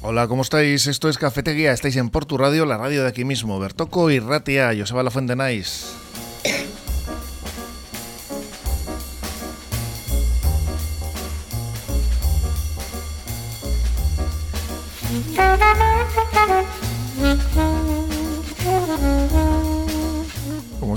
Hola, ¿cómo estáis? Esto es Cafetería, estáis en Portu Radio, la radio de aquí mismo. Bertoco y Ratia, Joseba La Fuente Nice.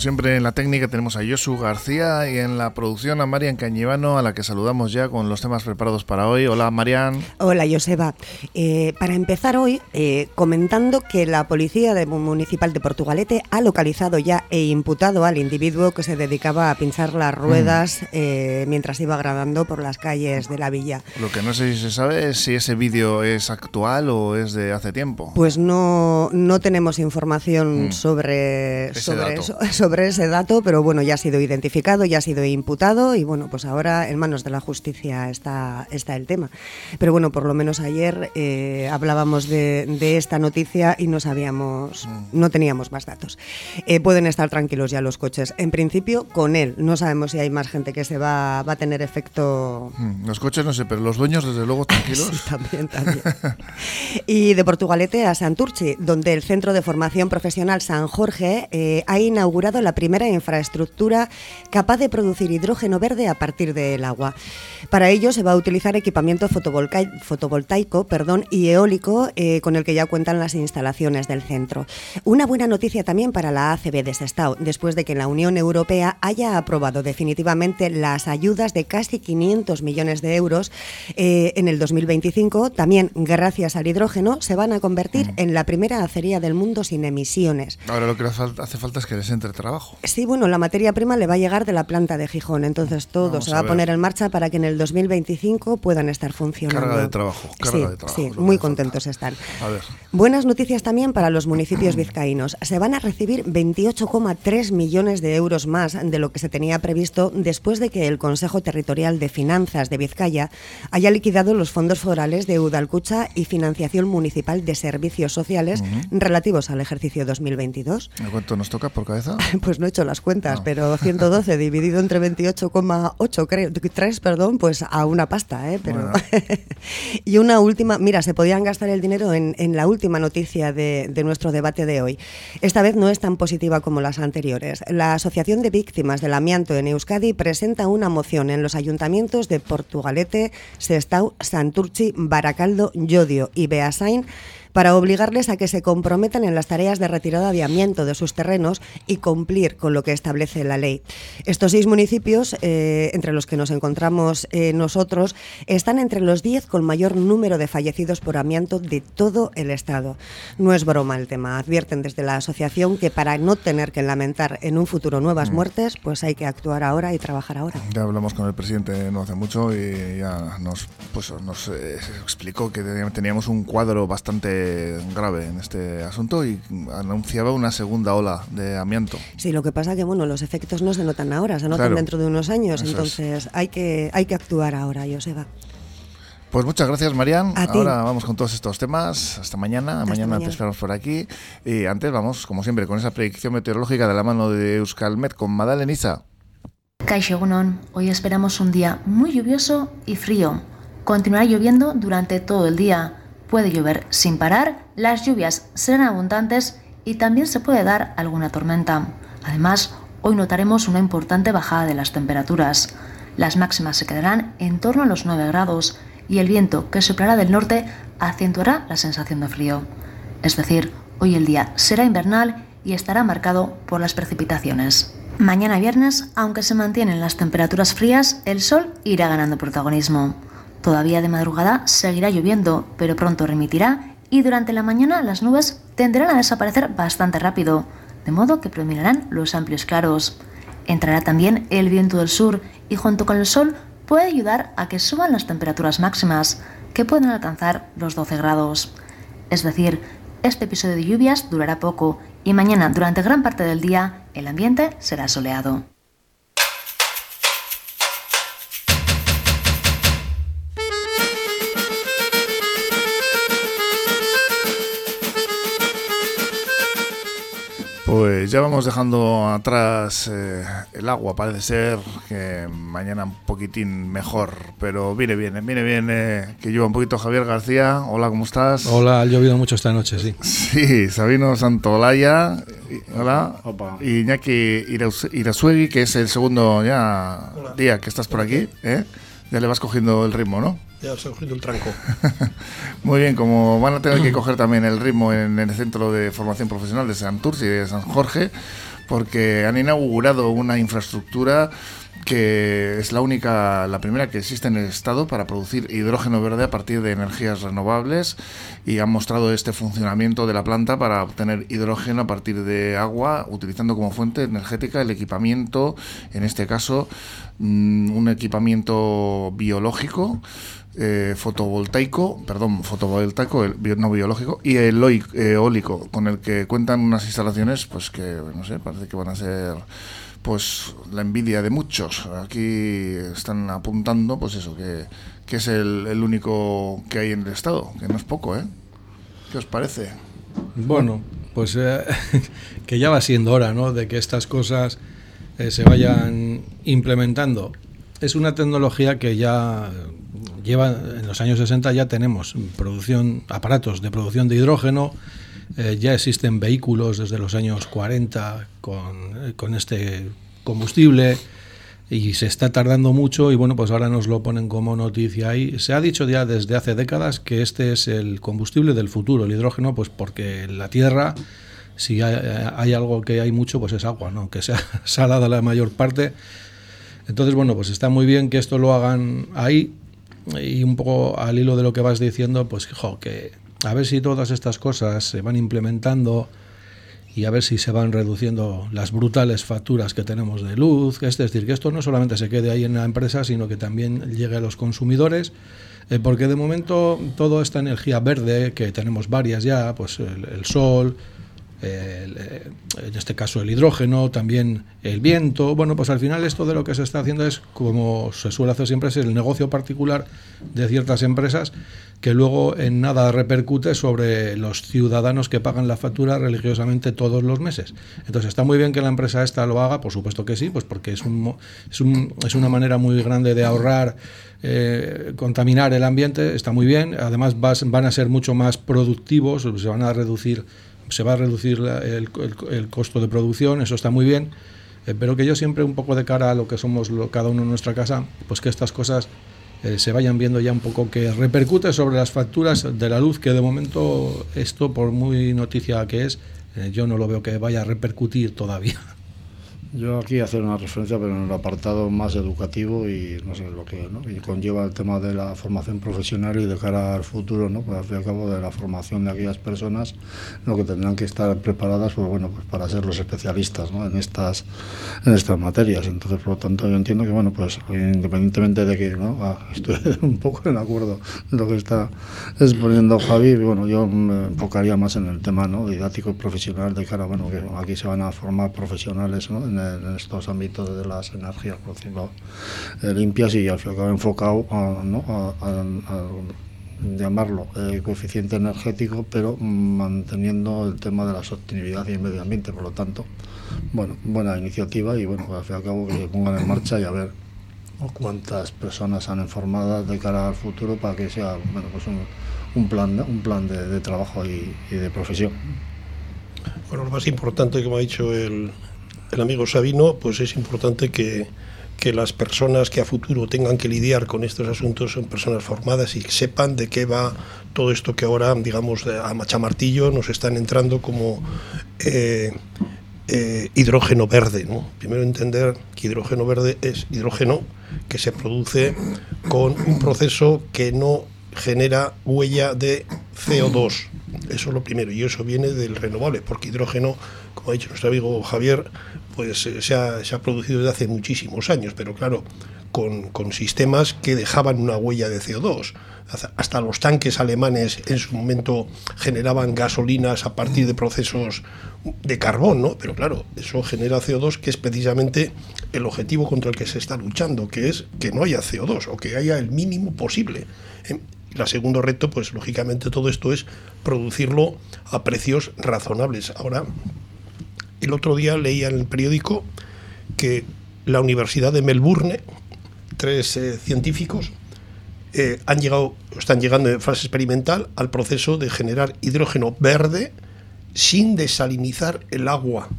Siempre en la técnica tenemos a Josu García y en la producción a Marian Cañivano, a la que saludamos ya con los temas preparados para hoy. Hola Marian. Hola Joseba. Eh, para empezar hoy, eh, comentando que la Policía Municipal de Portugalete ha localizado ya e imputado al individuo que se dedicaba a pinchar las ruedas eh, mientras iba grabando por las calles de la villa. Lo que no sé si se sabe es si ese vídeo es actual o es de hace tiempo. Pues no, no tenemos información Mm. sobre, sobre, eso- sobre ese dato, pero bueno, ya ha sido identificado, ya ha sido imputado y bueno, pues ahora en manos de la justicia está, está el tema. Pero bueno, por lo menos ayer eh, hablábamos de, de esta noticia y no sabíamos, Mm. no teníamos más datos. Eh, pueden estar tranquilos ya los coches. En principio, con él. No sabemos si hay más gente que se va, va a tener efecto Mm, Los coches no sé, pero los dueños desde luego tranquilos. Sí, también, también. y de Portugalete a Santurchi, donde el Centro de Formación Profesional San Jorge eh, ha inaugurado la primera infraestructura capaz de producir hidrógeno verde a partir del agua. Para ello se va a utilizar equipamiento fotovoltaico perdón, y eólico eh, con el que ya cuentan las instalaciones del centro. Una buena noticia también para la ACB de Sestao, después de que la Unión Europea haya aprobado definitivamente las ayudas de casi 500 millones de euros eh, en el 2025. También, gracias al hidrógeno, se van a convertir en la primera acería del mundo sin emisiones. Ahora lo que hace falta- hace falta es que les entre trabajo. Sí, bueno, la materia prima le va a llegar de la planta de Gijón, entonces todo Vamos se va a, poner en marcha para que en el 2025 puedan estar funcionando. Carga de trabajo, carga sí, de trabajo, sí, muy falta. contentos están. A ver. Buenas noticias también para los municipios vizcaínos. Se van a recibir 28,3 millones de euros más de lo que se tenía previsto después de que el Consejo Territorial de Finanzas de Vizcaya haya liquidado los fondos forales de Udalcucha y financiación municipal de servicios sociales relativos al ejercicio 2022. ¿A cuánto nos toca por cabeza? Pues no he hecho las cuentas, No. pero 112 dividido entre 28,8, creo, 3, perdón, pues a una pasta, ¿eh? Pero Bueno. y una última, mira, se podían gastar el dinero en, en la última noticia de, de nuestro debate de hoy. Esta vez no es tan positiva como las anteriores. La Asociación de Víctimas del Amianto en Euskadi presenta una moción en los ayuntamientos de Portugalete, Sestao, Santurchi, Baracaldo, Llodio y Beasain para obligarles a que se comprometan en las tareas de retirada de amianto de sus terrenos y cumplir con lo que establece la ley. Estos seis municipios, eh, entre los que nos encontramos eh, nosotros, están entre los diez con mayor número de fallecidos por amianto de todo el Estado. No es broma el tema. Advierten desde la asociación que para no tener que lamentar en un futuro nuevas muertes, pues hay que actuar ahora y trabajar ahora. Ya hablamos con el presidente no hace mucho y ya nos, pues, nos eh, explicó que teníamos un cuadro bastante grave en este asunto y anunciaba una segunda ola de amianto. Sí, lo que pasa que bueno, los efectos no se notan ahora, se notan Claro. dentro de unos años, Eso es. entonces hay que hay que actuar ahora, Joseba. Pues muchas gracias, Marian. A ti. Ahora vamos con todos estos temas. Hasta mañana. Hasta mañana, te mañana. esperamos por aquí. Y antes vamos, como siempre, con esa predicción meteorológica de la mano de Euskalmet con Madalen Isa. Kaixo Egunon, hoy esperamos un día muy lluvioso y frío. Continuará lloviendo durante todo el día. Puede llover sin parar, las lluvias serán abundantes y también se puede dar alguna tormenta. Además, hoy notaremos una importante bajada de las temperaturas. Las máximas se quedarán en torno a los 9 grados y el viento que soplará del norte acentuará la sensación de frío. Es decir, hoy el día será invernal y estará marcado por las precipitaciones. Mañana viernes, aunque se mantienen las temperaturas frías, el sol irá ganando protagonismo. Todavía de madrugada seguirá lloviendo, pero pronto remitirá y durante la mañana las nubes tenderán a desaparecer bastante rápido, de modo que predominarán los amplios claros. Entrará también el viento del sur y junto con el sol puede ayudar a que suban las temperaturas máximas, que pueden alcanzar los 12 grados. Es decir, este episodio de lluvias durará poco y mañana durante gran parte del día el ambiente será soleado. Pues ya vamos dejando atrás eh, el agua, parece ser que mañana un poquitín mejor, pero viene bien, viene bien eh, que lleva un poquito Javier García. Hola, ¿cómo estás? Hola, ha llovido mucho esta noche, sí. Sí, Sabino Santolaya, hola, y Iñaki Irasuegui, que es el segundo ya día que estás por aquí, ¿eh? Ya le vas cogiendo el ritmo, ¿no? Ya se ha cogido el tranco. Muy bien, como van a tener que coger también el ritmo en, el Centro de Formación Profesional de Santurce y de San Jorge, porque han inaugurado una infraestructura que es la única, la primera que existe en el Estado para producir hidrógeno verde a partir de energías renovables y han mostrado este funcionamiento de la planta para obtener hidrógeno a partir de agua, utilizando como fuente energética el equipamiento, en este caso mm, un equipamiento biológico eh, fotovoltaico, perdón, fotovoltaico, no biológico, y el eólico, con el que cuentan unas instalaciones, pues que, no sé, parece que van a ser pues la envidia de muchos. Aquí están apuntando, pues eso, que, es el, único que hay en el Estado, que no es poco, ¿eh? ¿Qué os parece? Bueno, pues eh, que ya va siendo hora, ¿no? De que estas cosas eh, se vayan implementando. Es una tecnología que ya lleva en los años 60 ya tenemos producción aparatos de producción de hidrógeno eh, ya existen vehículos desde los años 40 con, con, este combustible y se está tardando mucho y bueno pues ahora nos lo ponen como noticia. Ahí se ha dicho ya desde hace décadas que este es el combustible del futuro el hidrógeno pues porque la tierra si hay, hay algo que hay mucho pues es agua no que sea salada la mayor parte. Entonces bueno pues está muy bien que esto lo hagan ahí y un poco al hilo de lo que vas diciendo, pues que a ver si todas estas cosas se van implementando y a ver si se van reduciendo las brutales facturas que tenemos de luz, es decir, que esto no solamente se quede ahí en la empresa, sino que también llegue a los consumidores, eh, porque de momento toda esta energía verde, que tenemos varias ya, pues el sol, eh, en este caso el hidrógeno, también el viento. Bueno, pues al final esto de lo que se está haciendo es, como se suele hacer siempre, es el negocio particular de ciertas empresas que luego en nada repercute sobre los ciudadanos que pagan la factura religiosamente todos los meses. Entonces está muy bien que la empresa esta lo haga, por supuesto que sí, pues porque es, un, es, un, es una manera muy grande de ahorrar, eh, contaminar el ambiente, está muy bien. Además van a ser mucho más productivos, se van a reducir se va a reducir el, costo de producción, eso está muy bien, eh, pero que yo siempre un poco de cara a lo que somos cada uno en nuestra casa, pues que estas cosas eh, se vayan viendo ya un poco que repercute sobre las facturas de la luz, que de momento esto, por muy noticia que es, eh, yo no lo veo que vaya a repercutir todavía. Yo aquí hacer una referencia, pero en el apartado más educativo y no sé lo que ¿no? conlleva el tema de la formación profesional y de cara al futuro, ¿no? Pues al fin y al cabo de la formación de aquellas personas, lo que tendrán que estar preparadas, pues bueno, pues para ser los especialistas, ¿no? En estas, en estas materias. Entonces, por lo tanto, yo entiendo que bueno, pues independientemente de que, ¿no? Ah, estoy un poco en acuerdo lo que está exponiendo Javi, bueno, yo me enfocaría más en el tema, ¿no? Didáctico y profesional de cara, bueno, que aquí se van a formar profesionales, ¿no? en estos ámbitos de las energías, eh, limpias y al final enfocado a, llamarlo eh, coeficiente energético, pero manteniendo el tema de la sostenibilidad y el medio ambiente. Por lo tanto, bueno, buena iniciativa y bueno, al fin y al cabo que pongan en marcha y a ver cuántas personas han informado de cara al futuro para que sea bueno, pues un, plan, un plan de, trabajo y, y, de profesión. Bueno, lo más importante, como ha dicho el, el amigo Sabino, pues es importante que, las personas que a futuro tengan que lidiar con estos asuntos son personas formadas y sepan de qué va todo esto que ahora, digamos, a machamartillo nos están entrando como eh, eh, hidrógeno verde. Primero entender que hidrógeno verde es hidrógeno que se produce con un proceso que no genera huella de CO2. Eso es lo primero, y eso viene del renovable, porque hidrógeno, como ha dicho nuestro amigo Javier, pues eh, se ha, se ha producido desde hace muchísimos años, pero claro, con, con, sistemas que dejaban una huella de CO2. Hasta los tanques alemanes en su momento generaban gasolinas a partir de procesos de carbón, ¿no? Pero claro, eso genera CO2, que es precisamente el objetivo contra el que se está luchando, que es que no haya CO2 o que haya el mínimo posible. El segundo reto, pues lógicamente todo esto es producirlo a precios razonables. Ahora, el otro día leía en el periódico que la Universidad de Melbourne, tres eh, científicos, eh, han llegado, están llegando en fase experimental al proceso de generar hidrógeno verde sin desalinizar el agua,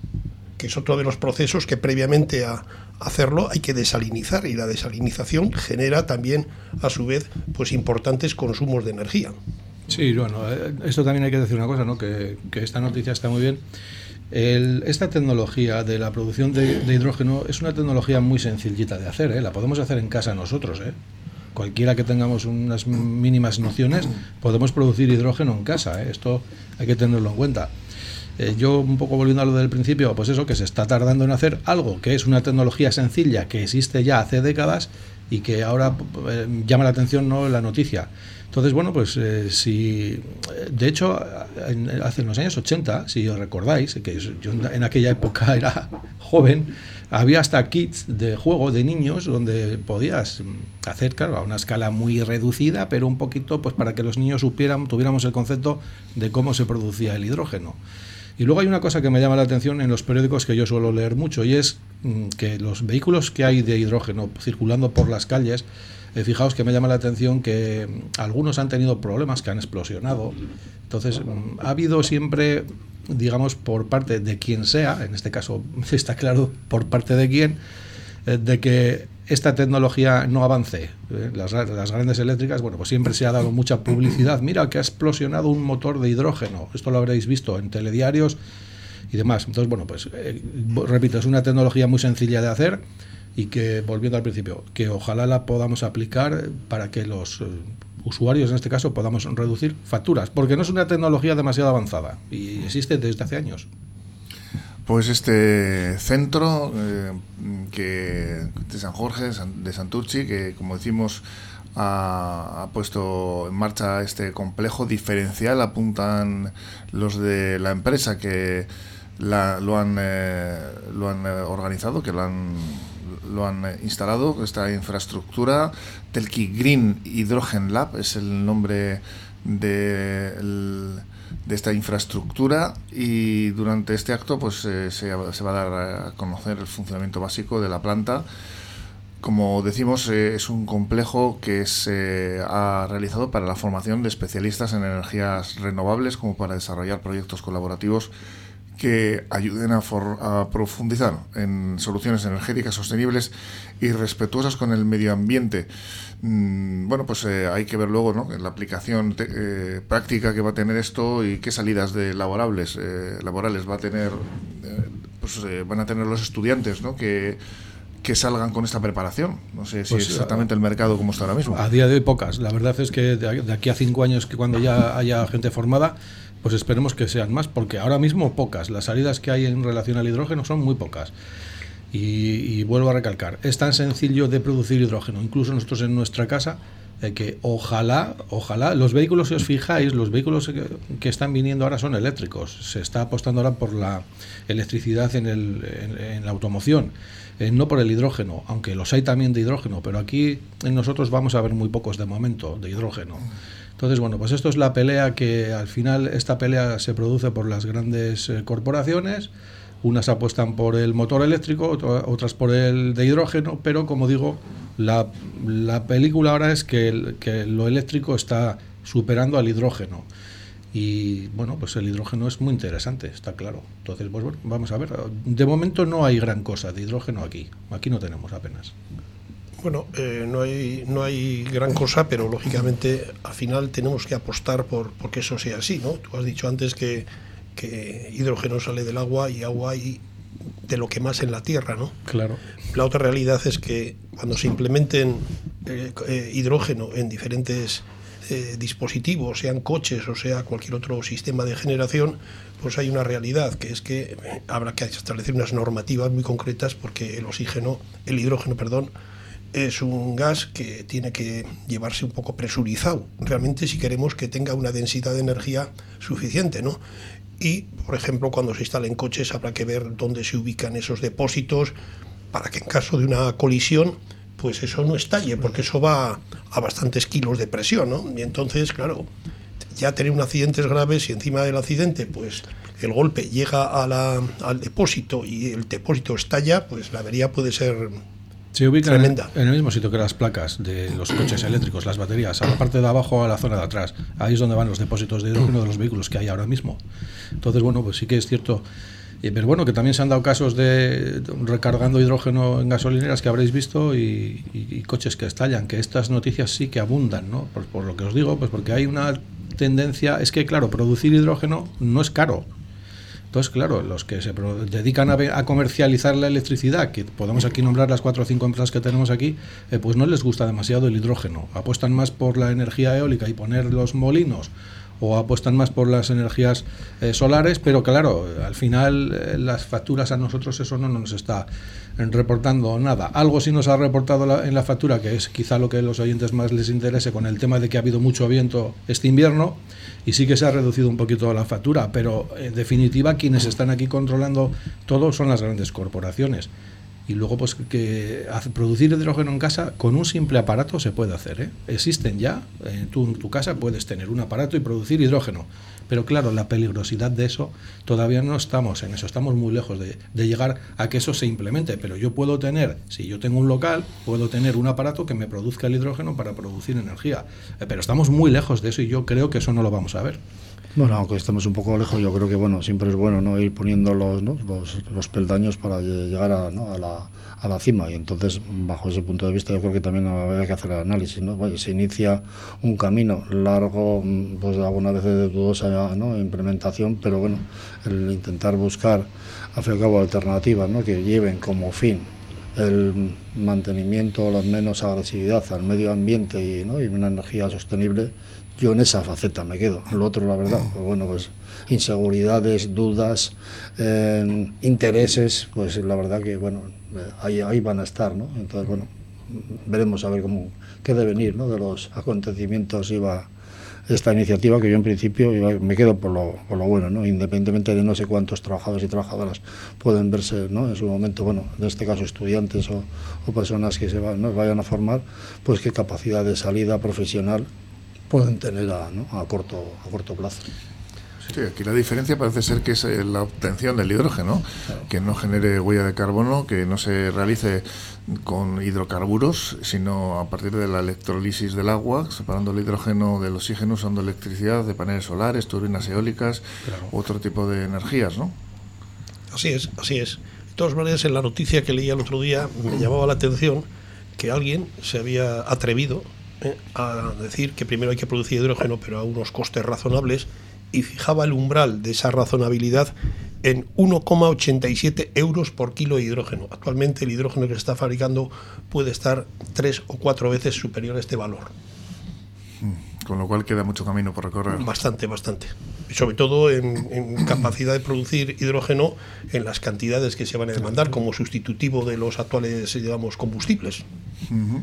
que es otro de los procesos que previamente a hacerlo hay que desalinizar y la desalinización genera también a su vez pues importantes consumos de energía. Sí, bueno, eh, esto también hay que decir una cosa, ¿no? que, esta noticia está muy bien. El, esta tecnología de la producción de, de, hidrógeno es una tecnología muy sencillita de hacer, ¿eh? la podemos hacer en casa nosotros. ¿eh? Cualquiera que tengamos unas mínimas nociones, podemos producir hidrógeno en casa. ¿eh? Esto hay que tenerlo en cuenta. Eh, yo, un poco volviendo a lo del principio, pues eso, que se está tardando en hacer algo que es una tecnología sencilla que existe ya hace décadas y que ahora eh, llama la atención no la noticia. Entonces, bueno, pues eh, si. De hecho, en, hace los años 80, si os recordáis, que yo en aquella época era joven, había hasta kits de juego de niños donde podías hacer, claro, a una escala muy reducida, pero un poquito pues para que los niños supieran, tuviéramos el concepto de cómo se producía el hidrógeno. Y luego hay una cosa que me llama la atención en los periódicos que yo suelo leer mucho y es mm, que los vehículos que hay de hidrógeno circulando por las calles, eh, fijaos que me llama la atención que mm, algunos han tenido problemas que han explosionado. Entonces, mm, ha habido siempre, digamos, por parte de quien sea, en este caso está claro por parte de quién, eh, de que esta tecnología no avance. ¿eh? Las, grandes eléctricas, bueno, pues siempre se ha dado mucha publicidad. Mira que ha explosionado un motor de hidrógeno. Esto lo habréis visto en telediarios y demás. Entonces, bueno, pues eh, repito, es una tecnología muy sencilla de hacer y que, volviendo al principio, que ojalá la podamos aplicar para que los eh, usuarios, en este caso, podamos reducir facturas, porque no es una tecnología demasiado avanzada y existe desde hace años. Pues este centro eh, que de San Jorge, de Santurchi, que como decimos ha, puesto en marcha este complejo diferencial, apuntan los de la empresa que la, lo han, eh, lo han organizado, que lo han, lo han instalado, esta infraestructura. Telki Green Hydrogen Lab es el nombre de... De esta infraestructura y durante este acto pues eh, se, se, va a dar a conocer el funcionamiento básico de la planta. Como decimos, eh, es un complejo que se ha realizado para la formación de especialistas en energías renovables como para desarrollar proyectos colaborativos que ayuden a, for, a, profundizar en soluciones energéticas sostenibles y respetuosas con el medio ambiente. Mm, bueno, pues eh, hay que ver luego ¿no? la aplicación te, eh, práctica que va a tener esto y qué salidas de laborables, eh, laborales va a tener, eh, pues van a tener los estudiantes ¿no? que que salgan con esta preparación. No sé si pues, es exactamente el mercado como está ahora mismo. A día de hoy pocas. La verdad es que de aquí a cinco años, que cuando ya haya gente formada, pues esperemos que sean más, porque ahora mismo pocas. Las salidas que hay en relación al hidrógeno son muy pocas. Y, vuelvo a recalcar, es tan sencillo de producir hidrógeno, incluso nosotros en nuestra casa, que ojalá, ojalá, los vehículos, si os fijáis, los vehículos que, están viniendo ahora son eléctricos. Se está apostando ahora por la electricidad en, el, en la automoción, eh, no por el hidrógeno, aunque los hay también de hidrógeno, pero aquí en nosotros vamos a ver muy pocos de momento de hidrógeno. Entonces, bueno, pues esto es la pelea que al final, esta pelea se produce por las grandes eh, corporaciones. Unas apuestan por el motor eléctrico, otras por el de hidrógeno, pero como digo, la, la película ahora es que, que lo eléctrico está superando al hidrógeno. Y bueno, pues el hidrógeno es muy interesante, está claro. Entonces, pues bueno, vamos a ver. De momento no hay gran cosa de hidrógeno aquí. Aquí no tenemos apenas. Bueno, eh, no, hay, no hay gran cosa, pero lógicamente al final tenemos que apostar por porque eso sea así, ¿no? Tú has dicho antes que, que hidrógeno sale del agua y agua hay de lo que más en la tierra, ¿no? Claro. La otra realidad es que cuando se implementen eh, eh, hidrógeno en diferentes eh, dispositivos, sean coches o sea cualquier otro sistema de generación, pues hay una realidad que es que habrá que establecer unas normativas muy concretas porque el oxígeno, el hidrógeno, perdón, es un gas que tiene que llevarse un poco presurizado, realmente si queremos que tenga una densidad de energía suficiente, ¿no? Y, por ejemplo, cuando se instalen coches habrá que ver dónde se ubican esos depósitos para que en caso de una colisión, pues eso no estalle, porque eso va a bastantes kilos de presión, ¿no? Y entonces, claro, ya tener un accidente es grave si encima del accidente pues el golpe llega a la, al depósito y el depósito estalla, pues la avería puede ser Se ubican en, Tremenda. en el mismo sitio que las placas de los coches eléctricos, las baterías, a la parte de abajo a la zona de atrás. Ahí es donde van los depósitos de hidrógeno de los vehículos que hay ahora mismo. Entonces, bueno, pues sí que es cierto. Pero bueno, que también se han dado casos de de recargando hidrógeno en gasolineras que habréis visto y, y- y coches que estallan, que estas noticias sí que abundan, ¿no? Por, por lo que os digo, pues porque hay una tendencia, es que claro, producir hidrógeno no es caro. Entonces, claro, los que se dedican a, comercializar la electricidad, que podemos aquí nombrar las cuatro o cinco empresas que tenemos aquí, eh, pues no les gusta demasiado el hidrógeno. Apuestan más por la energía eólica y poner los molinos, o apuestan más por las energías eh, solares, pero claro, al final eh, las facturas a nosotros eso no nos está reportando nada. Algo sí nos ha reportado la- en la factura, que es quizá lo que a los oyentes más les interese con el tema de que ha habido mucho viento este invierno y sí que se ha reducido un poquito la factura, pero en definitiva quienes están aquí controlando todo son las grandes corporaciones. Y luego, pues que producir hidrógeno en casa con un simple aparato se puede hacer. ¿eh? Existen ya, eh, en tu casa puedes tener un aparato y producir hidrógeno. Pero claro, la peligrosidad de eso todavía no estamos en eso, estamos muy lejos de, de llegar a que eso se implemente. Pero yo puedo tener, si yo tengo un local, puedo tener un aparato que me produzca el hidrógeno para producir energía. Eh, pero estamos muy lejos de eso y yo creo que eso no lo vamos a ver. Bueno, aunque estemos un poco lejos, yo creo que bueno, siempre es bueno ¿no? ir poniendo los, los, peldaños para lle- llegar a, la, a la cima. Y entonces, bajo ese punto de vista, yo creo que también habría que hacer el análisis. ¿no? Se inicia un camino largo, mm, pues algunas veces de dudosa implementación, pero bueno, el intentar buscar, fin cabo, alternativas ¿no? que lleven como fin el mantenimiento, la menos agresividad al medio ambiente y una energía sostenible, yo en esa faceta me quedo. Lo otro, la verdad, pues bueno, pues inseguridades, dudas, eh, intereses, pues la verdad que, bueno, eh, ahí, ahí van a estar, ¿no? Entonces, bueno, veremos a ver cómo, qué devenir, ¿no? De los acontecimientos iba esta iniciativa que yo en principio iba- me quedo por lo, por lo bueno, ¿no? independientemente de no sé cuántos trabajadores y trabajadoras pueden verse ¿no? en su momento, bueno, en este caso estudiantes o, o personas que se van, ¿no? vayan a formar, pues qué capacidad de salida profesional pueden tener a, ¿no? a, corto, a corto plazo. Sí, aquí la diferencia parece ser que es eh, la obtención del hidrógeno, que no genere huella de carbono, que no se realice con hidrocarburos, sino a partir de la electrolisis del agua, separando el hidrógeno del oxígeno usando electricidad de paneles solares, turbinas eólicas, otro tipo de energías, ¿no? Así es, así es. De todas maneras, en la noticia que leí el otro día me llamaba la atención que alguien se había atrevido eh, a decir que primero hay que producir hidrógeno, pero a unos costes razonables, y fijaba el umbral de esa razonabilidad en 1,87 euros por kilo de hidrógeno. Actualmente el hidrógeno que se está fabricando puede estar tres o cuatro veces superior a este valor. Con lo cual queda mucho camino por recorrer. Bastante, bastante. Y sobre todo en, en capacidad de producir hidrógeno en las cantidades que se van a demandar como sustitutivo de los actuales, digamos, combustibles. Ujú.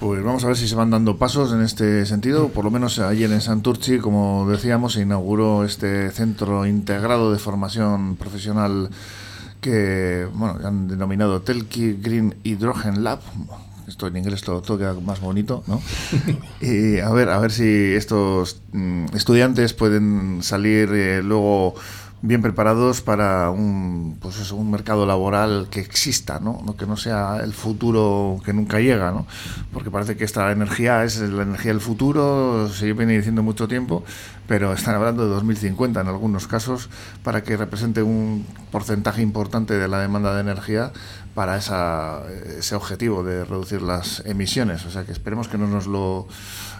Pues vamos a ver si se van dando pasos en este sentido. Por lo menos ayer en Santurchi, como decíamos, se inauguró este centro integrado de formación profesional que bueno, han denominado Telki Green Hydrogen Lab. Esto en inglés todo, todo queda más bonito, ¿no? Y a ver, a ver si estos mm, estudiantes pueden salir eh, luego bien preparados para un pues eso, un mercado laboral que exista, ¿no? Que no sea el futuro que nunca llega, ¿no? Porque parece que esta energía es la energía del futuro, se viene diciendo mucho tiempo, pero están hablando de 2050 en algunos casos para que represente un porcentaje importante de la demanda de energía para esa, ese objetivo de reducir las emisiones. O sea que esperemos que no nos lo...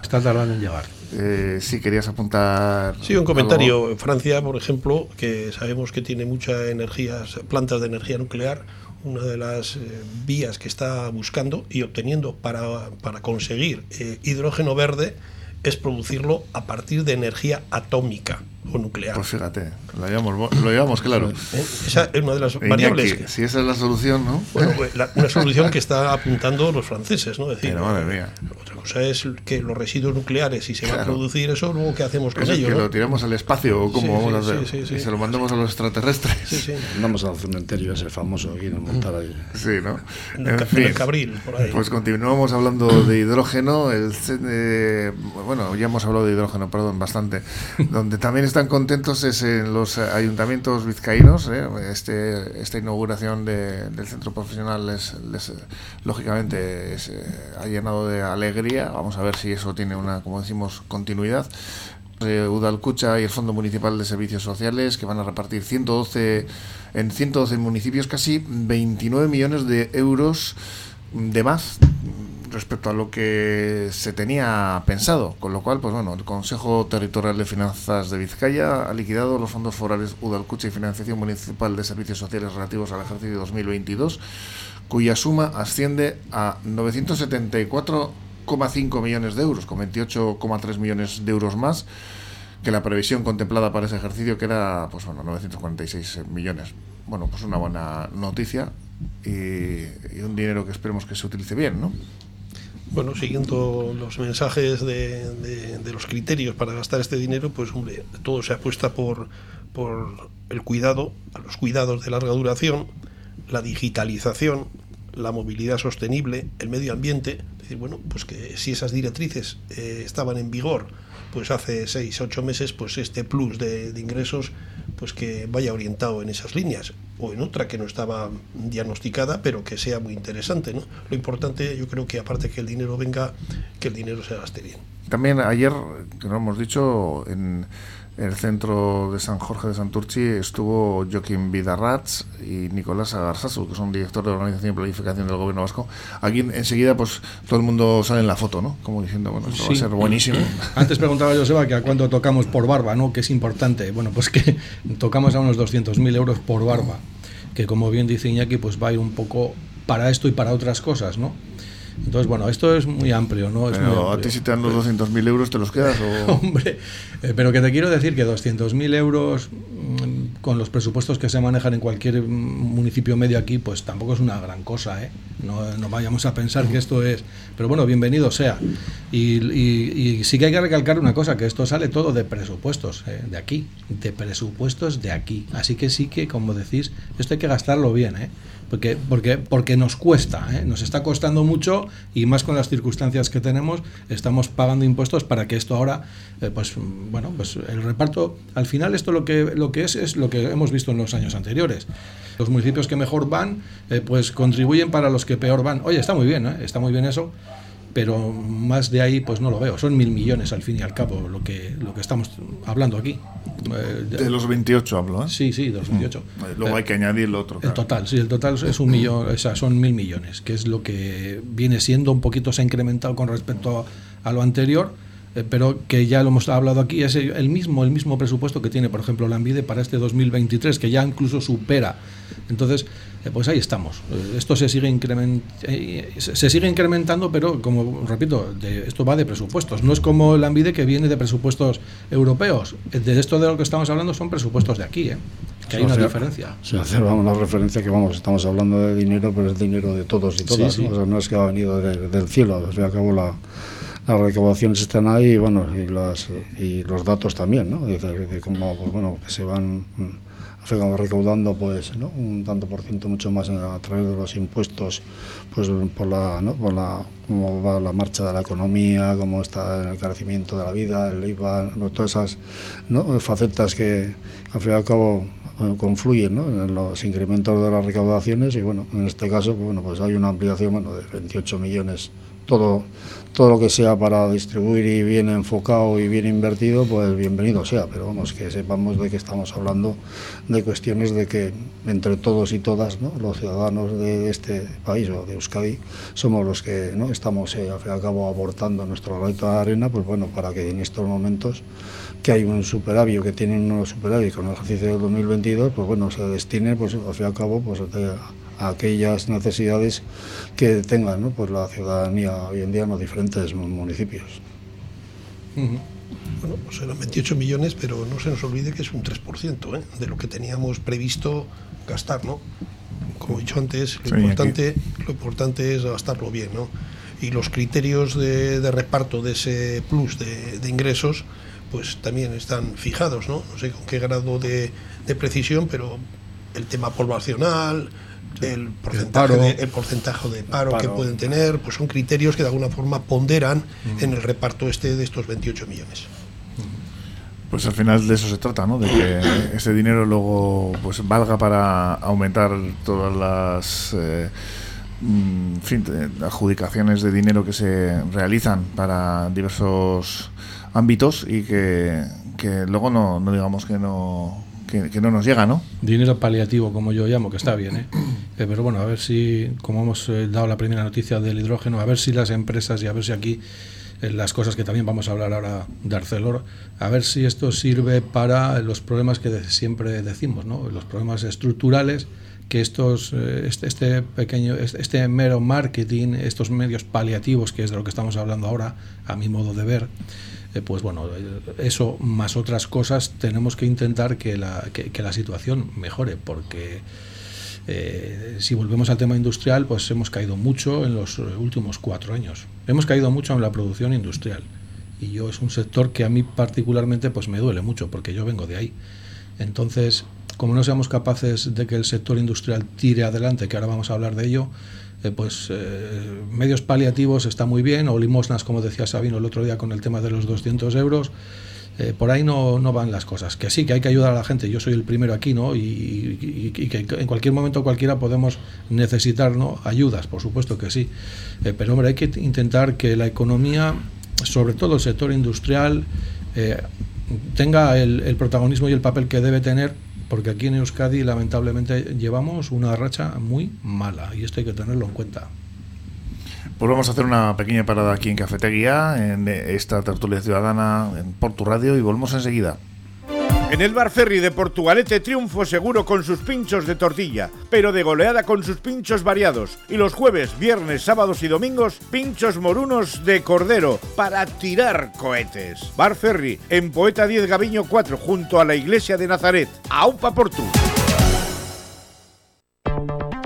Está tardando en llegar. Eh, sí, querías apuntar... Sí, un comentario. En Francia, por ejemplo, que sabemos que tiene muchas energías, plantas de energía nuclear, una de las eh, vías que está buscando y obteniendo para, para conseguir eh, hidrógeno verde es producirlo a partir de energía atómica. O nuclear. Pues fíjate, lo llevamos, lo llevamos claro. ¿Eh? Esa es una de las variables. si esa es la solución, ¿no? Bueno, pues, una solución que está apuntando los franceses, ¿no? decir, madre mía. Otra cosa es que los residuos nucleares, si se va a producir eso, luego qué hacemos con ellos. Que lo tiramos al espacio, o cómo vamos a hacer. y se lo mandamos a los extraterrestres. Sí, Mandamos al cementerio ese famoso aquí en montar ahí. Sí, ¿no? En, el Cabril, por ahí. Pues continuamos hablando de hidrógeno. El, eh, bueno, ya hemos hablado de hidrógeno, perdón, bastante. donde también están contentos es en los ayuntamientos vizcaínos. ¿eh? Este, esta inauguración del centro profesional les, lógicamente eh, ha llenado de alegría. Vamos a ver si eso tiene una, como decimos, continuidad. Eh, Udalcucha y el Fondo Municipal de Servicios Sociales que van a repartir 112 en 112 municipios casi 29 millones de euros de más respecto a lo que se tenía pensado, con lo cual, pues bueno, el Consejo Territorial de Finanzas de Vizcaya ha liquidado los fondos forales Udalcucha y Financiación Municipal de Servicios Sociales relativos al ejercicio 2022, cuya suma asciende a 974,5 millones de euros, con 28,3 millones de euros más que la previsión contemplada para ese ejercicio, que era, pues bueno, 946 millones. Bueno, pues una buena noticia y, y un dinero que esperemos que se utilice bien, ¿no? Bueno, siguiendo los mensajes de, los criterios para gastar este dinero, pues hombre, todo se apuesta por, por el cuidado, a los cuidados de larga duración, la digitalización, la movilidad sostenible, el medio ambiente. Es decir, bueno, pues que si esas directrices eh, estaban en vigor pues hace seis, ocho meses, pues este plus de, de ingresos pues que vaya orientado en esas líneas o en otra que no estaba diagnosticada, pero que sea muy interesante. ¿no? Lo importante, yo creo que aparte que el dinero venga, que el dinero se gaste bien. También ayer, que lo hemos dicho, en el centro de San Jorge de Santurchi estuvo Joaquín Vidarrats y Nicolás Agarsasu, que son directores de Organización y Planificación del Gobierno Vasco. Aquí enseguida pues todo el mundo sale en la foto, ¿no? Como diciendo, bueno, esto va a ser buenísimo. Antes preguntaba Joseba que a cuánto tocamos por barba, ¿no? Que es importante. Bueno, pues que tocamos a unos 200.000 euros por barba, que como bien dice Iñaki, pues va a ir un poco para esto y para otras cosas, ¿no? Entonces, bueno, esto es muy amplio, ¿no? pero a ti si te dan los 200.000 euros, ¿te los quedas? O... Hombre, eh, pero que te quiero decir que 200.000 euros mm, con los presupuestos que se manejan en cualquier municipio medio aquí, pues tampoco es una gran cosa, ¿eh? No, no vayamos a pensar que esto es... Pero bueno, bienvenido sea. Y, y, sí que hay que recalcar una cosa, que esto sale todo de presupuestos, ¿eh? de aquí, de presupuestos de aquí. Así que sí que, como decís, esto hay que gastarlo bien, ¿eh? Porque, porque, porque nos cuesta, ¿eh? nos está costando mucho y más con las circunstancias que tenemos, estamos pagando impuestos para que esto ahora, eh, pues bueno, pues el reparto, al final esto lo que, lo que es es lo que hemos visto en los años anteriores. Los municipios que mejor van, eh, pues contribuyen para los que peor van. Oye, está muy bien, está muy bien eso, pero más de ahí pues no lo veo. Son mil millones al fin y al cabo lo que, lo que estamos hablando aquí. Eh, de los 28 hablo, ¿eh? Sí, sí, de los 28. Mm. Luego hay que añadir lo otro. El total, sí, el total es un millón, o sea, son mil millones, que es lo que viene siendo un poquito se ha incrementado con respecto a, lo anterior, eh, pero que ya lo hemos hablado aquí, es el mismo, el mismo presupuesto que tiene, por ejemplo, la Envide para este 2023, que ya incluso supera. Entonces, eh, pues ahí estamos. Eh, esto se sigue, eh, se sigue incrementando, pero como repito, esto va de presupuestos. No es como el ANVIDE que viene de presupuestos europeos. De esto de lo que estamos hablando son presupuestos de aquí, que hay una diferencia. Sí, hacer una referencia que vamos, estamos hablando de dinero, pero es dinero de todos y todas. ¿no? es que ha venido del cielo. Al fin y al cabo, la, las recaudaciones están ahí y, bueno, y, los datos también, ¿no? De, cómo pues, bueno, que se van recaudando pues ¿no? un tanto por ciento mucho más a través de los impuestos pues por la ¿no? cómo va la marcha de la economía cómo está el crecimiento de la vida el IVA todas esas ¿no? facetas que al fin y al cabo confluyen ¿no? en los incrementos de las recaudaciones y bueno en este caso pues, bueno pues hay una ampliación de 28 millones todo todo lo que sea para distribuir y bien enfocado y bien invertido, pues bienvenido sea, pero vamos, que sepamos de que estamos hablando de cuestiones de que entre todos y todas, los ciudadanos de este país o de Euskadi, somos los que ¿no? estamos eh, al fin y al cabo aportando nuestro granito de arena, pues bueno, para que en estos momentos que hay un superávit, que tienen unos superávit con el ejercicio del 2022, pues bueno, se destine, pues al fin y al cabo, pues a aquellas necesidades que tengan ¿no? pues la ciudadanía hoy en día en los diferentes municipios. Bueno, pues eran 28 millones, pero no se nos olvide que es un 3% ¿eh? de lo que teníamos previsto gastar, ¿no? Como he dicho antes, lo, importante, lo importante es gastarlo bien, ¿no? Y los criterios de, reparto de ese plus de, de, ingresos, pues también están fijados, ¿no? No sé con qué grado de, de precisión, pero el tema poblacional, el porcentaje, de, el porcentaje de paro, que pueden tener, pues son criterios que de alguna forma ponderan en el reparto este de estos 28 millones. Pues al final de eso se trata, ¿no? De que ese dinero luego pues valga para aumentar todas las eh, mm, fin, adjudicaciones de dinero que se realizan para diversos ámbitos y que, que luego no, no digamos que no que, no nos llega, ¿no? Dinero paliativo, como yo llamo, que está bien, ¿eh? eh pero bueno, a ver si, como hemos eh, dado la primera noticia del hidrógeno, a ver si las empresas y a ver si aquí eh, las cosas que también vamos a hablar ahora de Arcelor, a ver si esto sirve para los problemas que siempre decimos, ¿no? Los problemas estructurales que estos este, este, pequeño este, este mero marketing, estos medios paliativos, que es de lo que estamos hablando ahora, a mi modo de ver, eh, pues bueno, eso más otras cosas tenemos que intentar que la, que, la situación mejore, porque eh, si volvemos al tema industrial, pues hemos caído mucho en los últimos cuatro años. Hemos caído mucho en la producción industrial. Y yo es un sector que a mí particularmente pues me duele mucho, porque yo vengo de ahí. Entonces, como no seamos capaces de que el sector industrial tire adelante, que ahora vamos a hablar de ello, eh, pues eh, medios paliativos está muy bien, o limosnas, como decía Sabino el otro día con el tema de los 200 euros. Eh, por ahí no, no, van las cosas. Que sí, que hay que ayudar a la gente. Yo soy el primero aquí, ¿no? Y, que en cualquier momento cualquiera podemos necesitar ¿no? ayudas, por supuesto que sí. pero hombre, hay que intentar que la economía, sobre todo el sector industrial, tenga el protagonismo y el papel que debe tener porque aquí en Euskadi lamentablemente llevamos una racha muy mala y esto hay que tenerlo en cuenta. Pues vamos a hacer una pequeña parada aquí en Cafetería, en esta tertulia ciudadana en Portu Radio y volvemos enseguida. En el Bar Ferry de Portugalete triunfo seguro con sus pinchos de tortilla, pero de goleada con sus pinchos variados. Y los jueves, viernes, sábados y domingos, pinchos morunos de cordero para tirar cohetes. Bar Ferry en Poeta 10 Gaviño 4 junto a la iglesia de Nazaret. ¡Aupa Portu!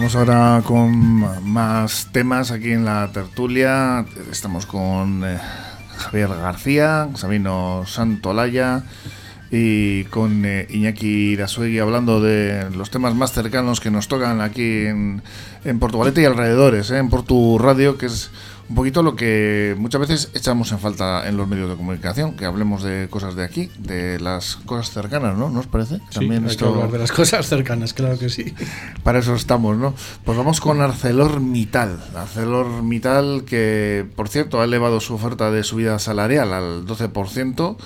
Vamos ahora con más temas aquí en la tertulia. Estamos con eh, Javier García, Sabino Santolaya y con eh, Iñaki Irasuegui hablando de los temas más cercanos que nos tocan aquí en, en Portugalete y alrededores, eh, en Portu Radio, que es un poquito lo que muchas veces echamos en falta en los medios de comunicación, que hablemos de cosas de aquí, de las cosas cercanas, ¿no? ¿Nos parece? Sí, También hay que hablar de las cosas cercanas, claro que sí. Para eso estamos, ¿no? Pues vamos con ArcelorMittal. ArcelorMittal que, por cierto, ha elevado su oferta de subida salarial al 12%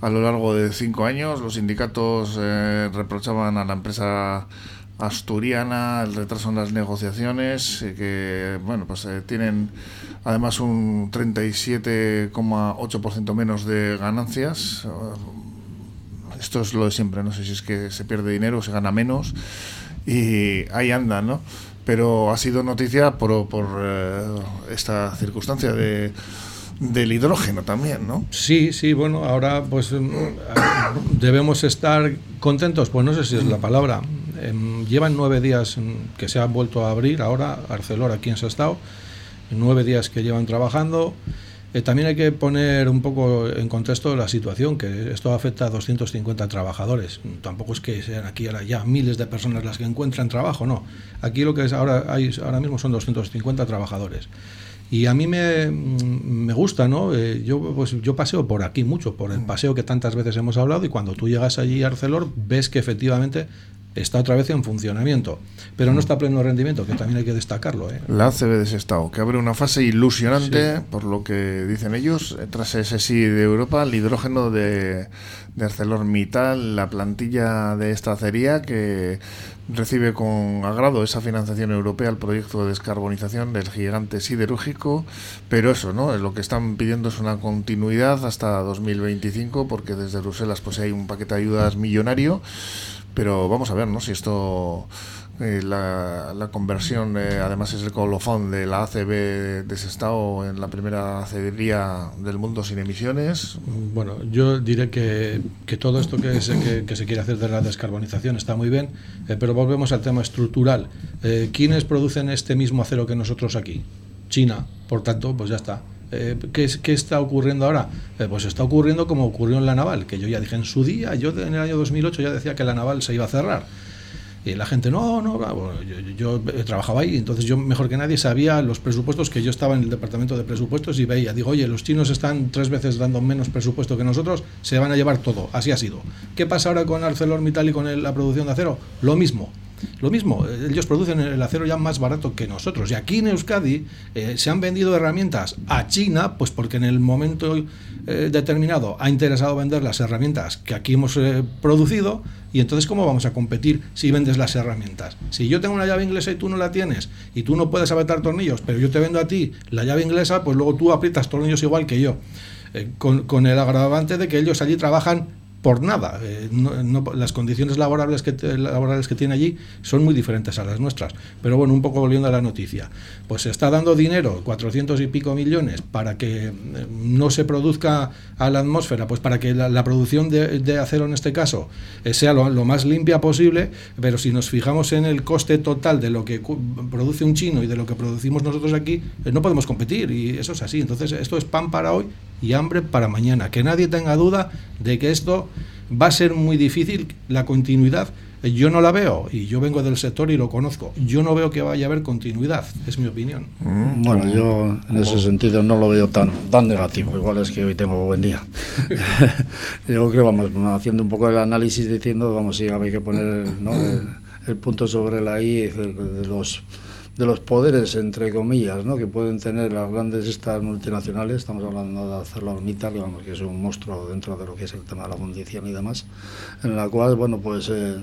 a lo largo de cinco años. Los sindicatos eh, reprochaban a la empresa asturiana, el retraso en las negociaciones, eh, que bueno, pues eh, tienen además un 37,8% menos de ganancias. Esto es lo de siempre, no sé si es que se pierde dinero, se gana menos y ahí anda, ¿no? Pero ha sido noticia por, por eh, esta circunstancia de del hidrógeno también, ¿no? Sí, sí, bueno, ahora pues mm, debemos estar contentos, pues no sé si es la palabra, Em, llevan nueve días que se han vuelto a abrir ahora, Arcelor aquí en Sestao, nueve días que llevan trabajando. Eh, también hay que poner un poco en contexto la situación, que esto afecta a 250 trabajadores. Tampoco es que sean aquí ahora ya miles de personas las que encuentran trabajo, no. Aquí lo que es ahora, hay, ahora mismo son 250 trabajadores. Y a mí me, me gusta, ¿no? Eh, yo, pues, yo paseo por aquí mucho, por el mm. paseo que tantas veces hemos hablado, y cuando tú llegas allí a Arcelor, ves que efectivamente está otra vez en funcionamiento, pero no está a pleno rendimiento, que también hay que destacarlo. ¿eh? La ACB de ese estado, que abre una fase ilusionante, por lo que dicen ellos, tras ese sí de Europa, el hidrógeno de, de ArcelorMittal, la plantilla de esta acería que recibe con agrado esa financiación europea al proyecto de descarbonización del gigante siderúrgico, pero eso, ¿no? Lo que están pidiendo es una continuidad hasta 2025 porque desde Bruselas pues hay un paquete de ayudas millonario, pero vamos a ver, ¿no? Si esto eh, la, conversión, eh, además, es el colofón de la ACB de ese estado en la primera acería del mundo sin emisiones. Bueno, yo diré que, que todo esto que se, que, se quiere hacer de la descarbonización está muy bien, eh, pero volvemos al tema estructural. ¿Quiénes producen este mismo acero que nosotros aquí? China, por tanto, pues ya está. ¿Qué, ¿qué, está ocurriendo ahora? pues está ocurriendo como ocurrió en la naval, que yo ya dije en su día, yo en el año 2008 ya decía que la naval se iba a cerrar. Y la gente, no, no, yo, trabajaba ahí, entonces yo mejor que nadie sabía los presupuestos que yo estaba en el departamento de presupuestos y veía, digo, oye, los chinos están tres veces dando menos presupuesto que nosotros, se van a llevar todo, así ha sido. ¿Qué pasa ahora con ArcelorMittal y con la producción de acero? Lo mismo. Lo mismo, ellos producen el acero ya más barato que nosotros. Y aquí en Euskadi eh, se han vendido herramientas a China, pues porque en el momento eh, determinado ha interesado vender las herramientas que aquí hemos eh, producido. Y entonces, ¿cómo vamos a competir si vendes las herramientas? Si yo tengo una llave inglesa y tú no la tienes, y tú no puedes apretar tornillos, pero yo te vendo a ti la llave inglesa, pues luego tú aprietas tornillos igual que yo. con, con el agravante de que ellos allí trabajan por nada. Eh, las condiciones laborales que, laborales que tiene allí son muy diferentes a las nuestras. Pero bueno, un poco volviendo a la noticia. Pues se está dando dinero, 400 y pico millones, para que eh, no se produzca a la atmósfera, pues para que la, producción de, acero en este caso eh, sea lo, más limpia posible, pero si nos fijamos en el coste total de lo que produce un chino y de lo que producimos nosotros aquí, no podemos competir y eso es así. Entonces esto es pan para hoy y hambre para mañana. Que nadie tenga duda de que esto va a ser muy difícil, la continuidad. Yo no la veo y yo vengo del sector y lo conozco. Yo no veo que vaya a haber continuidad, es mi opinión. Mm, bueno, yo en ese sentido no lo veo tan, tan negativo. Igual es que hoy tengo buen día. yo creo, vamos, haciendo un poco el análisis diciendo, vamos, sí, hay que poner el, punto sobre la I de los de los poderes, entre comillas, ¿no? que pueden tener las grandes estas multinacionales, estamos hablando de ArcelorMittal, digamos que es un monstruo dentro de lo que es el tema de la fundición y demás, en la cual, bueno, pues eh,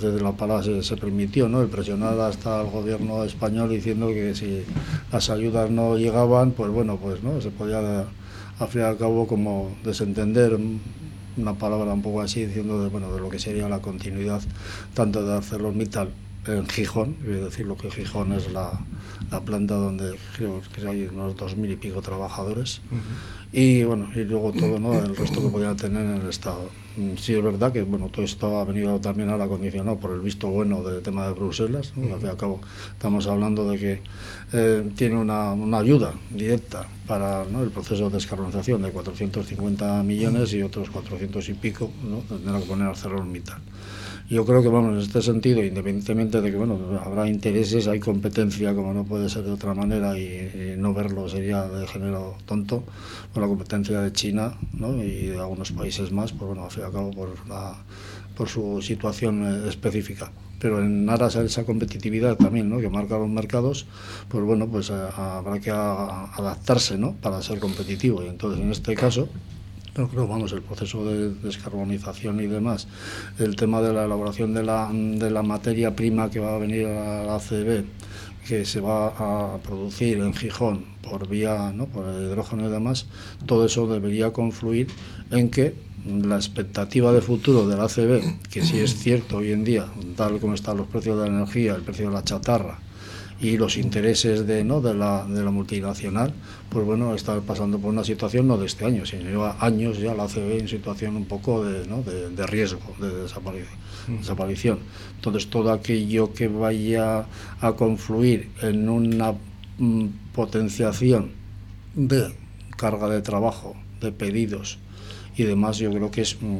desde la palabra se, permitió ¿no? el presionar hasta el gobierno español diciendo que si las ayudas no llegaban, pues bueno, pues no se podía al fin y al cabo como desentender una palabra un poco así diciendo de, bueno, de lo que sería la continuidad tanto de ArcelorMittal en Gijón, voy a decir lo que Gijón es la, la planta donde creo que hay unos dos mil y pico trabajadores y bueno y luego todo ¿no? el resto que podían tener en el estado mm, sí es verdad que bueno todo esto ha venido también ahora condicionado por el visto bueno del tema de Bruselas al fin y al cabo estamos hablando de que eh, tiene una, una, ayuda directa para ¿no? el proceso de descarbonización de 450 millones y otros 400 y pico ¿no? tendrá que poner ArcelorMittal yo creo que, bueno, en este sentido, independientemente de que, bueno, habrá intereses, hay competencia, como no puede ser de otra manera, y, no verlo sería de género tonto, con la competencia de China ¿no? y de algunos países más, pues bueno, al fin y al cabo, por, la, por su situación eh, específica pero en aras a esa competitividad también ¿no? que marcan los mercados, pues bueno, pues eh, habrá que adaptarse ¿no? para ser competitivo. Y entonces en este caso, pero creo, vamos, el proceso de descarbonización y demás, el tema de la elaboración de la, de la materia prima que va a venir a la ACB, que se va a producir en Gijón por vía, ¿no? por el hidrógeno y demás, todo eso debería confluir en que la expectativa de futuro de la ACB, que sí es cierto hoy en día, tal como están los precios de la energía, el precio de la chatarra, y los intereses de, ¿no? de, la, de la multinacional, pues bueno, está pasando por una situación no de este año, sino lleva años ya la ACB en situación un poco de, ¿no? de, riesgo, de mm. desaparición. Entonces, todo aquello que vaya a confluir en una mm, potenciación de carga de trabajo, de pedidos y demás, yo creo que es mm,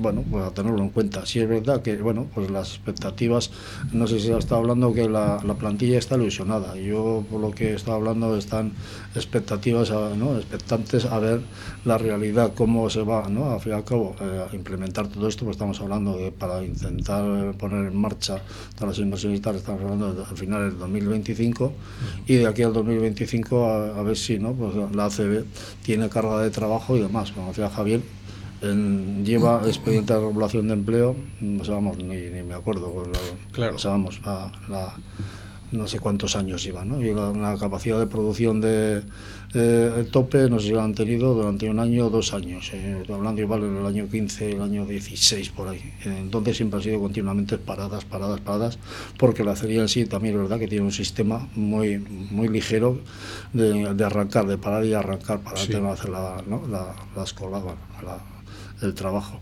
bueno, pues a tenerlo en cuenta. Sí es verdad que, bueno, pues las expectativas, no sé si ha estado hablando que la, plantilla está ilusionada. Yo, por lo que he estado hablando, están expectativas, ¿no? expectantes a ver la realidad, cómo se va, ¿no? Al fin y al cabo, eh, a implementar todo esto, pues estamos hablando de para intentar poner en marcha todas las inversiones estamos hablando de, al final del 2025 y de aquí al 2025 a, ver si, ¿no? Pues la ACB tiene carga de trabajo y demás. Como decía Javier, lleva expediente de regulación de empleo, no sabemos, ni, me acuerdo, pues, claro. sabemos, la, no sé cuántos años lleva, ¿no? Y la, capacidad de producción de el tope no sé si lo han tenido durante un año o dos años, eh, hablando igual en el año 15, el año 16 por ahí. Entonces siempre han sido continuamente paradas, paradas, paradas, porque la acería en sí también es verdad que tiene un sistema muy muy ligero de, arrancar, de parar y arrancar para hacer la, ¿no? la, las el trabajo.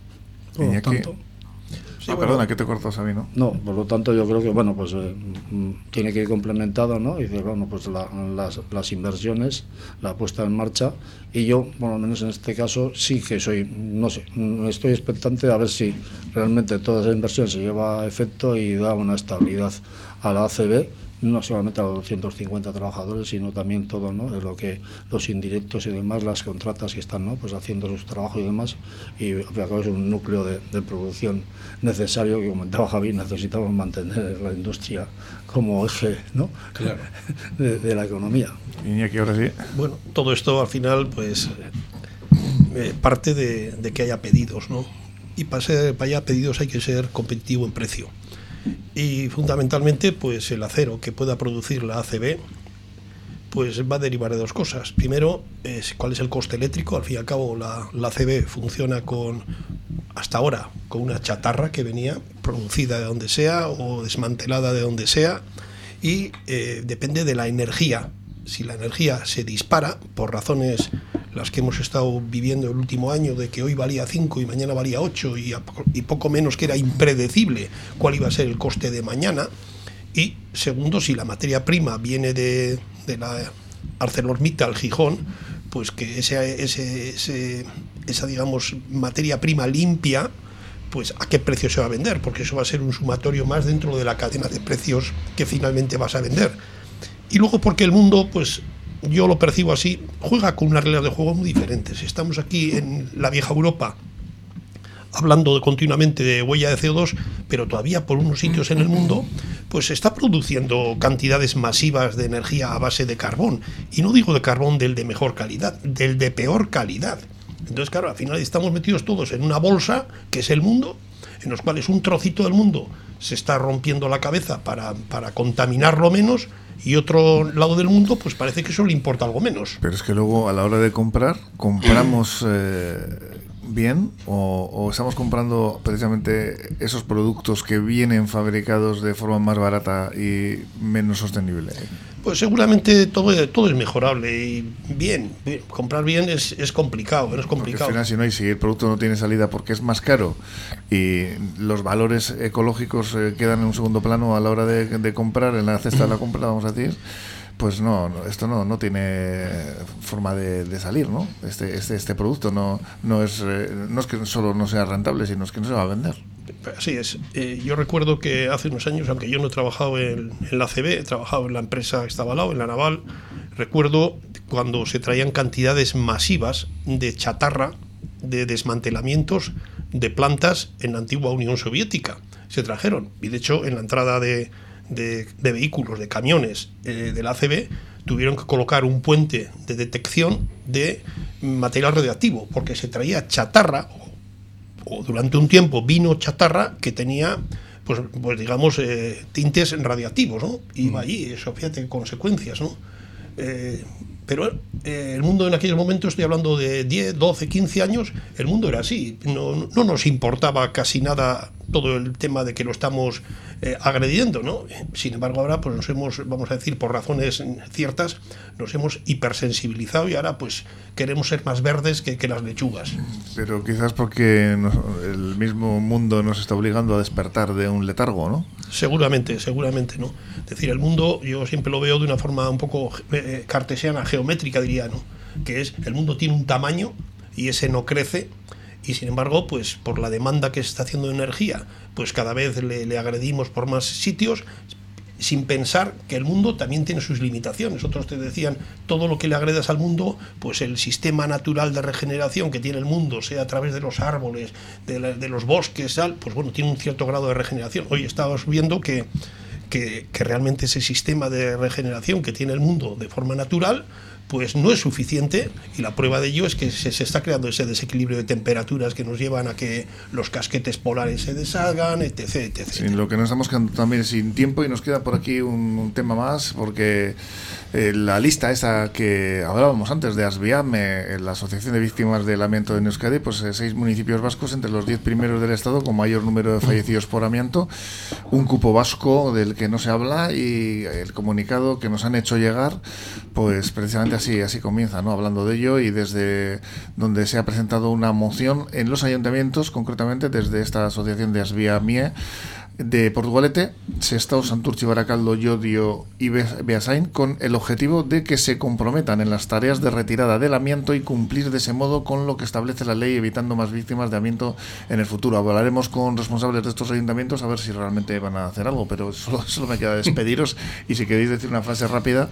Ah, perdona, que te cortó Sabino. No, por lo tanto yo creo que bueno pues eh, mm, tiene que ir complementado, ¿no? Y dice, bueno, pues las, las, inversiones, la puesta en marcha y yo, por lo menos en este caso, sí que soy, no sé, mm, estoy expectante a ver si realmente toda esa inversión se lleva a efecto y da una estabilidad a la ACB no solamente a los 250 trabajadores, sino también todo, ¿no? De lo que los indirectos y demás, las contratas que están, ¿no? Pues haciendo su trabajo y demás, y es un núcleo de, producción necesario que comentaba Javi, necesitamos mantener la industria como eje, ¿no? Claro. De, la economía. Y aquí ahora sí. Bueno, todo esto al final, pues eh, parte de, de, que haya pedidos, ¿no? Y para, ser, para haya pedidos hay que ser competitivo en precio y fundamentalmente pues el acero que pueda producir la ACB pues va a derivar de dos cosas. Primero, es cuál es el coste eléctrico. Al fin y al cabo, la, la ACB funciona con, hasta ahora, con una chatarra que venía producida de donde sea o desmantelada de donde sea y eh, depende de la energía. Si la energía se dispara por razones las que hemos estado viviendo el último año, de que hoy valía 5 y mañana valía 8 y, poco menos que era impredecible cuál iba a ser el coste de mañana. Y segundo, si la materia prima viene de, de la ArcelorMittal Gijón, pues que esa, digamos, materia prima limpia, pues a qué precio se va a vender, porque eso va a ser un sumatorio más dentro de la cadena de precios que finalmente vas a vender. Y luego porque el mundo, pues yo lo percibo así, juega con unas reglas de juego muy diferentes. Estamos aquí en la vieja Europa hablando continuamente de huella de CO2, pero todavía por unos sitios en el mundo, pues se está produciendo cantidades masivas de energía a base de carbón. Y no digo de carbón del de mejor calidad, del de peor calidad. Entonces, claro, al final estamos metidos todos en una bolsa, que es el mundo, en los cuales un trocito del mundo se está rompiendo la cabeza para, para contaminarlo menos y otro lado del mundo, pues parece que eso le importa algo menos. Pero es que luego a la hora de comprar, compramos eh, bien o, estamos comprando precisamente esos productos que vienen fabricados de forma más barata y menos sostenible. Pues seguramente todo, todo es mejorable y bien, comprar bien es, es complicado, es complicado. al final si no hay, si el producto no tiene salida porque es más caro y los valores ecológicos eh, quedan en un segundo plano a la hora de, de comprar, en la cesta de la compra, vamos a decir, pues no, esto no, no tiene forma de, salir, ¿no? Este, este, este producto no, no, es, eh, no es que solo no sea rentable, sino es que no se va a vender. Así es. Eh, yo recuerdo que hace unos años, aunque yo no he trabajado en, la CB, he trabajado en la empresa que estaba al lado, en la naval, recuerdo cuando se traían cantidades masivas de chatarra, de desmantelamientos de plantas en la antigua Unión Soviética. Se trajeron. Y de hecho, en la entrada de, vehículos, de camiones eh, de la ACB, tuvieron que colocar un puente de detección de material radioactivo, porque se traía chatarra durante un tiempo vino chatarra que tenía pues, pues digamos eh, tintes radiactivos, ¿no? Iba mm. allí, eso fíjate consecuencias, ¿no? Eh, pero eh, el mundo en aquel momento, estoy hablando de 10, 12, 15 años, el mundo era así. No, no nos importaba casi nada todo el tema de que lo estamos eh, agrediendo, ¿no? Sin embargo, ahora pues nos hemos, vamos a decir, por razones ciertas, nos hemos hipersensibilizado y ahora pues queremos ser más verdes que, que las lechugas. Pero quizás porque el mismo mundo nos está obligando a despertar de un letargo, ¿no? Seguramente, seguramente, ¿no? Es decir, el mundo yo siempre lo veo de una forma un poco eh, cartesiana, geométrica diría, ¿no? Que es, el mundo tiene un tamaño y ese no crece y sin embargo, pues por la demanda que se está haciendo de energía, pues cada vez le, le agredimos por más sitios, sin pensar que el mundo también tiene sus limitaciones. Otros te decían, todo lo que le agredas al mundo, pues el sistema natural de regeneración que tiene el mundo, sea a través de los árboles, de, los bosques, tal, pues bueno, tiene un cierto grado de regeneración. Hoy estabas viendo que, que realmente ese sistema de regeneración que tiene el mundo de forma natural, pues no es suficiente y la prueba de ello es que se, se está creando ese desequilibrio de temperaturas que nos llevan a que los casquetes polares se deshagan, etc. etc. Sí, lo que nos estamos quedando también sin tiempo y nos queda por aquí un, tema más porque eh, la lista esa que hablábamos antes de ASBIAME, la Asociación de Víctimas del Amianto en Euskadi, pues eh, seis municipios vascos entre los diez primeros del estado con mayor número de fallecidos por amianto, un cupo vasco del que no se habla y el comunicado que nos han hecho llegar, pues precisamente así, así comienza, ¿no? Hablando de ello y desde donde se ha presentado una moción en los ayuntamientos, concretamente desde esta asociación de ASBIAMIE, de Portugalete, Sestao, Santurchi, Baracaldo, Llodio y Be- Beasain con el objetivo de que se comprometan en las tareas de retirada del amianto y cumplir de ese modo con lo que establece la ley evitando más víctimas de amianto en el futuro. Hablaremos con responsables de estos ayuntamientos a ver si realmente van a hacer algo, pero solo, solo me queda despediros y si queréis decir una frase rápida.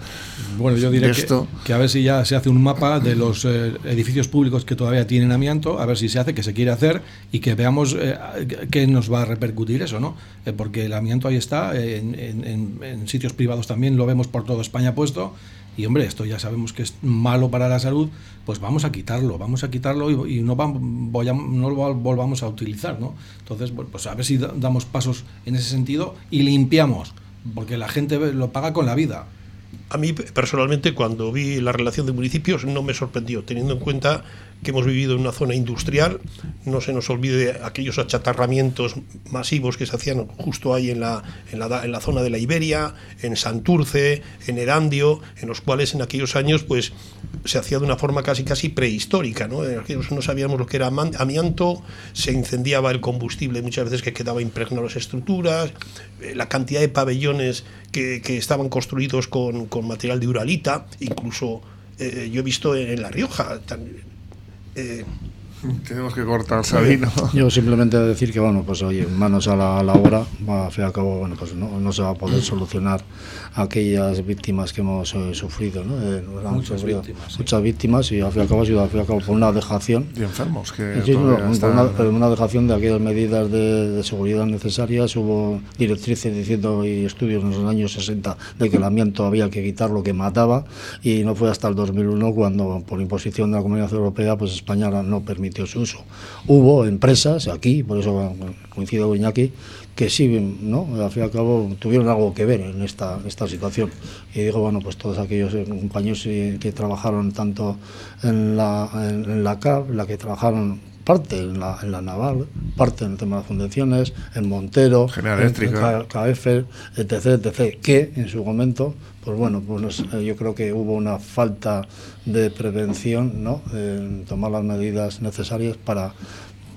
Bueno, yo diré que, esto. que a ver si ya se hace un mapa de los eh, edificios públicos que todavía tienen amianto, a ver si se hace, que se quiere hacer y que veamos eh, qué nos va a repercutir eso, ¿no? Eh, porque el amianto ahí está, en, sitios privados también lo vemos por toda España puesto. Y hombre, esto ya sabemos que es malo para la salud, pues vamos a quitarlo, vamos a quitarlo y, no, vam- voy a- no lo volvamos a utilizar, ¿no? Entonces, pues a ver si da- damos pasos en ese sentido y limpiamos, porque la gente lo paga con la vida. A mí personalmente cuando vi la relación de municipios no me sorprendió, teniendo en cuenta que hemos vivido en una zona industrial, no se nos olvide aquellos achatarramientos masivos que se hacían justo ahí en la, en la, en la zona de la Iberia, en Santurce, en Erandio, en los cuales en aquellos años pues se hacía de una forma casi casi prehistórica, ¿no? En aquellos no sabíamos lo que era amianto, se incendiaba el combustible muchas veces que quedaba impregnado las estructuras, eh, la cantidad de pabellones que, que estaban construidos con, con material de uralita, incluso eh, yo he visto en, La Rioja, eh, Tenemos que cortar, Sabino. Yo simplemente decir que, bueno, pues oye, manos a la, a la obra, al fin y al cabo, bueno, pues no, no se va a poder solucionar aquellas víctimas que hemos eh, sufrido, ¿no? Eh, Muchas sufrido víctimas, sí. Muchas víctimas y al fin y al cabo ha sido al fin y al cabo por una dejación. Y enfermos que Sí, no, están- una, una dejación de aquellas medidas de, de seguridad necesarias. Hubo directrices diciendo y estudios en los años 60 de que el amianto había que quitar lo que mataba y no fue hasta el 2001 cuando por imposición de la Comunidad Europea pues España no permitió su uso. Hubo empresas aquí, por eso coincido con Iñaki, que sí, ¿no? al fin y al cabo tuvieron algo que ver en esta, esta situación. Y digo, bueno, pues todos aquellos compañeros eh, que trabajaron tanto en la, en, en la CAP, la que trabajaron parte en la, en la naval, parte en el tema de las fundaciones, en Montero, General en- Eléctrica. KF, etc, etc, que en su momento, pues bueno, pues yo creo que hubo una falta de prevención, ¿no? En tomar las medidas necesarias para,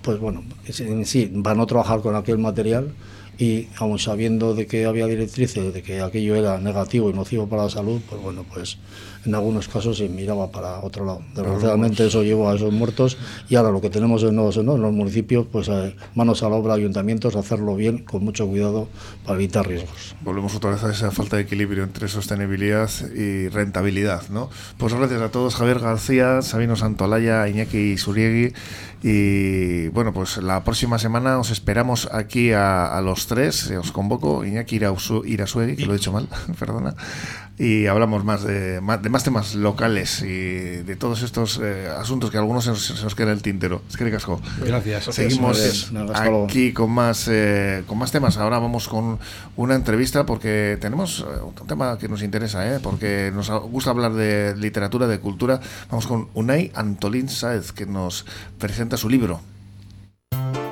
pues bueno, en sí, para no trabajar con aquel material y aun sabiendo de que había directrices de que aquello era negativo y nocivo para la salud, pues bueno, pues en algunos casos se miraba para otro lado. Desgraciadamente eso llevó a esos muertos y ahora lo que tenemos en los, en los municipios, pues eh, manos a la obra, ayuntamientos, hacerlo bien, con mucho cuidado para evitar riesgos. Volvemos otra vez a esa falta de equilibrio entre sostenibilidad y rentabilidad, ¿no? Pues gracias a todos, Javier García, Sabino Santolaya, Iñaki Suriegui y bueno, pues la próxima semana os esperamos aquí a, a los tres, eh, os convoco, Iñaki Irausu- Irasuegui, que lo he dicho mal, perdona, y hablamos más de, más de más temas locales y de todos estos eh, asuntos que algunos se nos, se nos quedan en el tintero. Es que casco. Gracias. Seguimos Gracias. Aquí con más eh, con más temas. Ahora vamos con una entrevista porque tenemos eh, un tema que nos interesa, ¿eh? porque nos gusta hablar de literatura, de cultura. Vamos con Unai Antolín Sáez, que nos presenta su libro.